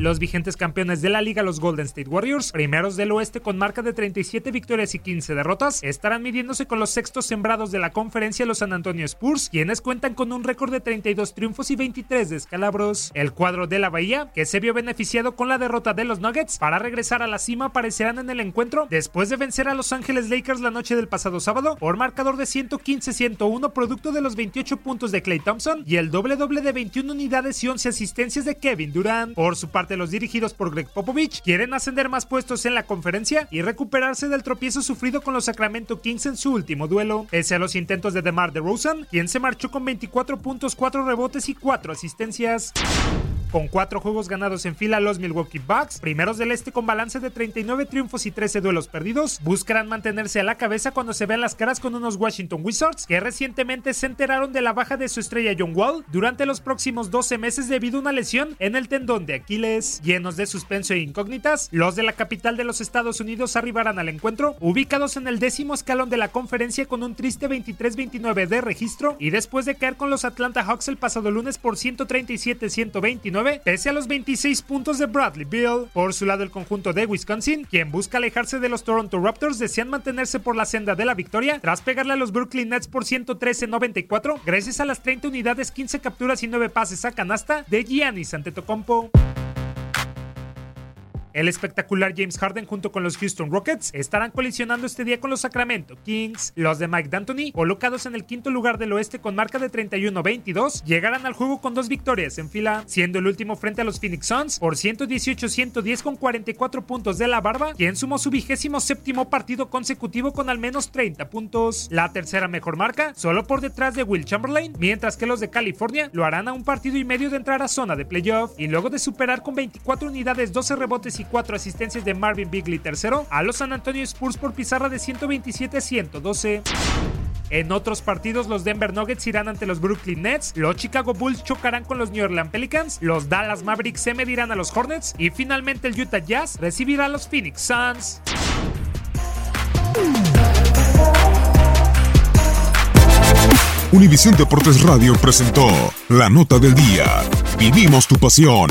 Los vigentes campeones de la liga, los Golden State Warriors, primeros del oeste con marca de 37 victorias y 15 derrotas, estarán midiéndose con los sextos sembrados de la conferencia, los San Antonio Spurs, quienes cuentan con un récord de 32 triunfos y 23 descalabros. El cuadro de la Bahía, que se vio beneficiado con la derrota de los Nuggets para regresar a la cima, aparecerán en el encuentro después de vencer a Los Ángeles Lakers la noche del pasado sábado por marcador de 115-101, producto de los 28 puntos de Clay Thompson y el doble doble de 21 unidades y 11 asistencias de Kevin Durant. Por su parte, los dirigidos por Greg Popovich quieren ascender más puestos en la conferencia y recuperarse del tropiezo sufrido con los Sacramento Kings en su último duelo. Pese a los intentos de DeMar DeRozan, quien se marchó con 24 puntos, 4 rebotes y 4 asistencias. Con cuatro juegos ganados en fila, los Milwaukee Bucks, primeros del este con balance de 39 triunfos y 13 duelos perdidos, buscarán mantenerse a la cabeza cuando se vean las caras con unos Washington Wizards que recientemente se enteraron de la baja de su estrella John Wall durante los próximos 12 meses debido a una lesión en el tendón de Aquiles. Llenos de suspenso e incógnitas, los de la capital de los Estados Unidos arribarán al encuentro, ubicados en el décimo escalón de la conferencia con un triste 23-29 de registro y después de caer con los Atlanta Hawks el pasado lunes por 137-129, pese a los 26 puntos de Bradley Bill. Por su lado, el conjunto de Wisconsin, quien busca alejarse de los Toronto Raptors, desean mantenerse por la senda de la victoria tras pegarle a los Brooklyn Nets por 113-94, gracias a las 30 unidades, 15 capturas y 9 pases a canasta de Giannis Antetokounmpo. El espectacular James Harden junto con los Houston Rockets estarán colisionando este día con los Sacramento Kings. Los de Mike D'Antoni, colocados en el quinto lugar del oeste con marca de 31-22, llegarán al juego con dos victorias en fila, siendo el último frente a los Phoenix Suns por 118-110 con 44 puntos de la barba, quien sumó su vigésimo séptimo partido consecutivo con al menos 30 puntos. La tercera mejor marca, solo por detrás de Will Chamberlain, mientras que los de California lo harán a un partido y medio de entrar a zona de playoff y luego de superar con 24 unidades, 12 rebotes 4 asistencias de Marvin Bigley tercero a los San Antonio Spurs por pizarra de 127-112. En otros partidos, los Denver Nuggets irán ante los Brooklyn Nets, los Chicago Bulls chocarán con los New Orleans Pelicans, los Dallas Mavericks se medirán a los Hornets y finalmente el Utah Jazz recibirá a los Phoenix Suns. Univisión Deportes Radio presentó La Nota del Día. Vivimos tu pasión.